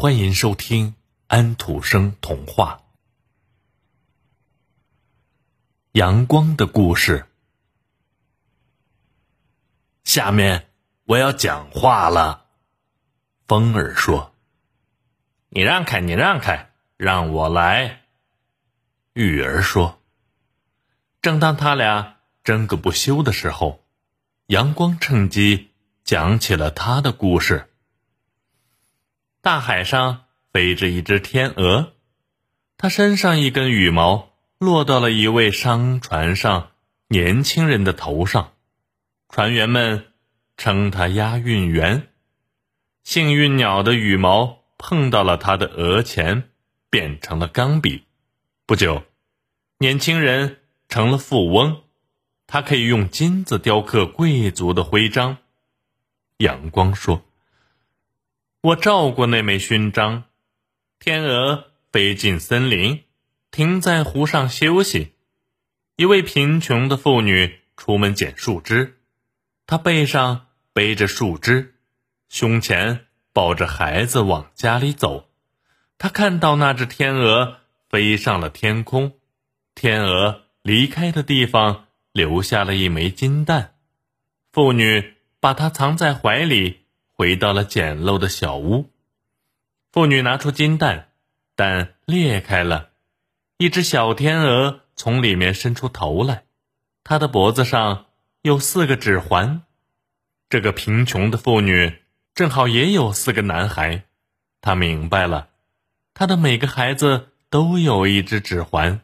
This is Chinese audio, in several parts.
欢迎收听安徒生童话《阳光的故事》。下面我要讲话了。风儿说：“你让开，你让开，让我来。”雨儿说：“正当他俩争个不休的时候，阳光趁机讲起了他的故事。”大海上飞着一只天鹅，它身上一根羽毛落到了一位商船上年轻人的头上，船员们称它押运员。幸运鸟的羽毛碰到了他的额前，变成了钢笔。不久，年轻人成了富翁，他可以用金子雕刻贵族的徽章。阳光说。我照过那枚勋章。天鹅飞进森林，停在湖上休息。一位贫穷的妇女出门捡树枝，她背上背着树枝，胸前抱着孩子往家里走。她看到那只天鹅飞上了天空，天鹅离开的地方留下了一枚金蛋。妇女把它藏在怀里。回到了简陋的小屋，妇女拿出金蛋，蛋裂开了，一只小天鹅从里面伸出头来，它的脖子上有四个指环。这个贫穷的妇女正好也有四个男孩，她明白了，她的每个孩子都有一只指环。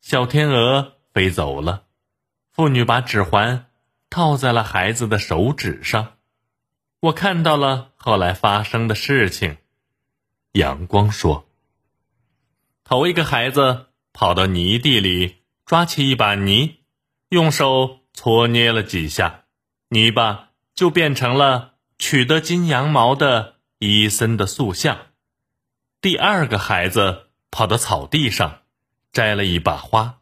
小天鹅飞走了，妇女把指环套在了孩子的手指上。我看到了后来发生的事情。阳光说：“头一个孩子跑到泥地里，抓起一把泥，用手搓捏了几下，泥巴就变成了取得金羊毛的伊森的塑像。第二个孩子跑到草地上，摘了一把花，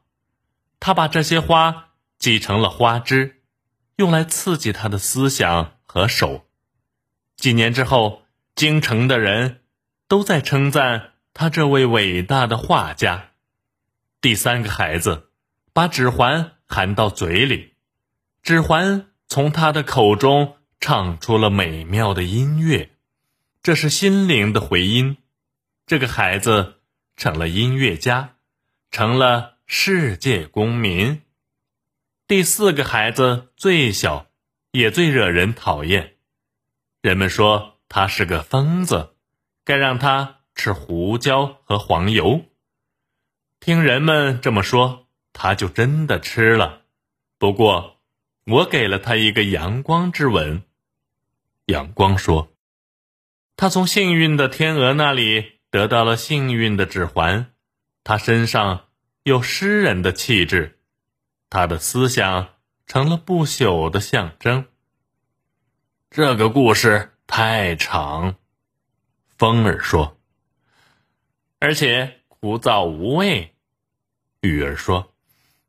他把这些花挤成了花枝，用来刺激他的思想和手。”几年之后，京城的人都在称赞他这位伟大的画家。第三个孩子把指环含到嘴里，指环从他的口中唱出了美妙的音乐，这是心灵的回音。这个孩子成了音乐家，成了世界公民。第四个孩子最小，也最惹人讨厌。人们说他是个疯子，该让他吃胡椒和黄油。听人们这么说，他就真的吃了。不过，我给了他一个阳光之吻。阳光说：“他从幸运的天鹅那里得到了幸运的指环，他身上有诗人的气质，他的思想成了不朽的象征。”这个故事太长，风儿说，而且枯燥无味。雨儿说：“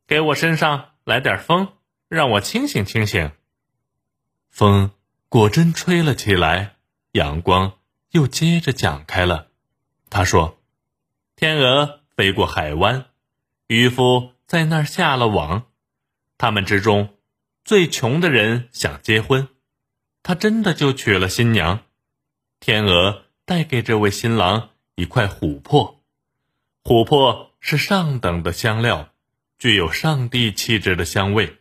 给我身上来点风，让我清醒清醒。”风果真吹了起来，阳光又接着讲开了。他说：“天鹅飞过海湾，渔夫在那儿下了网。他们之中最穷的人想结婚。”他真的就娶了新娘，天鹅带给这位新郎一块琥珀，琥珀是上等的香料，具有上帝气质的香味。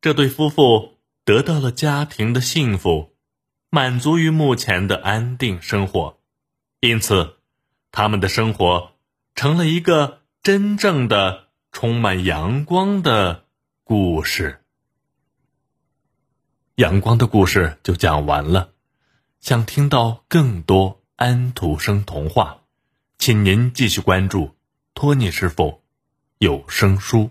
这对夫妇得到了家庭的幸福，满足于目前的安定生活，因此，他们的生活成了一个真正的充满阳光的故事。阳光的故事就讲完了。想听到更多安徒生童话，请您继续关注托尼师傅有声书。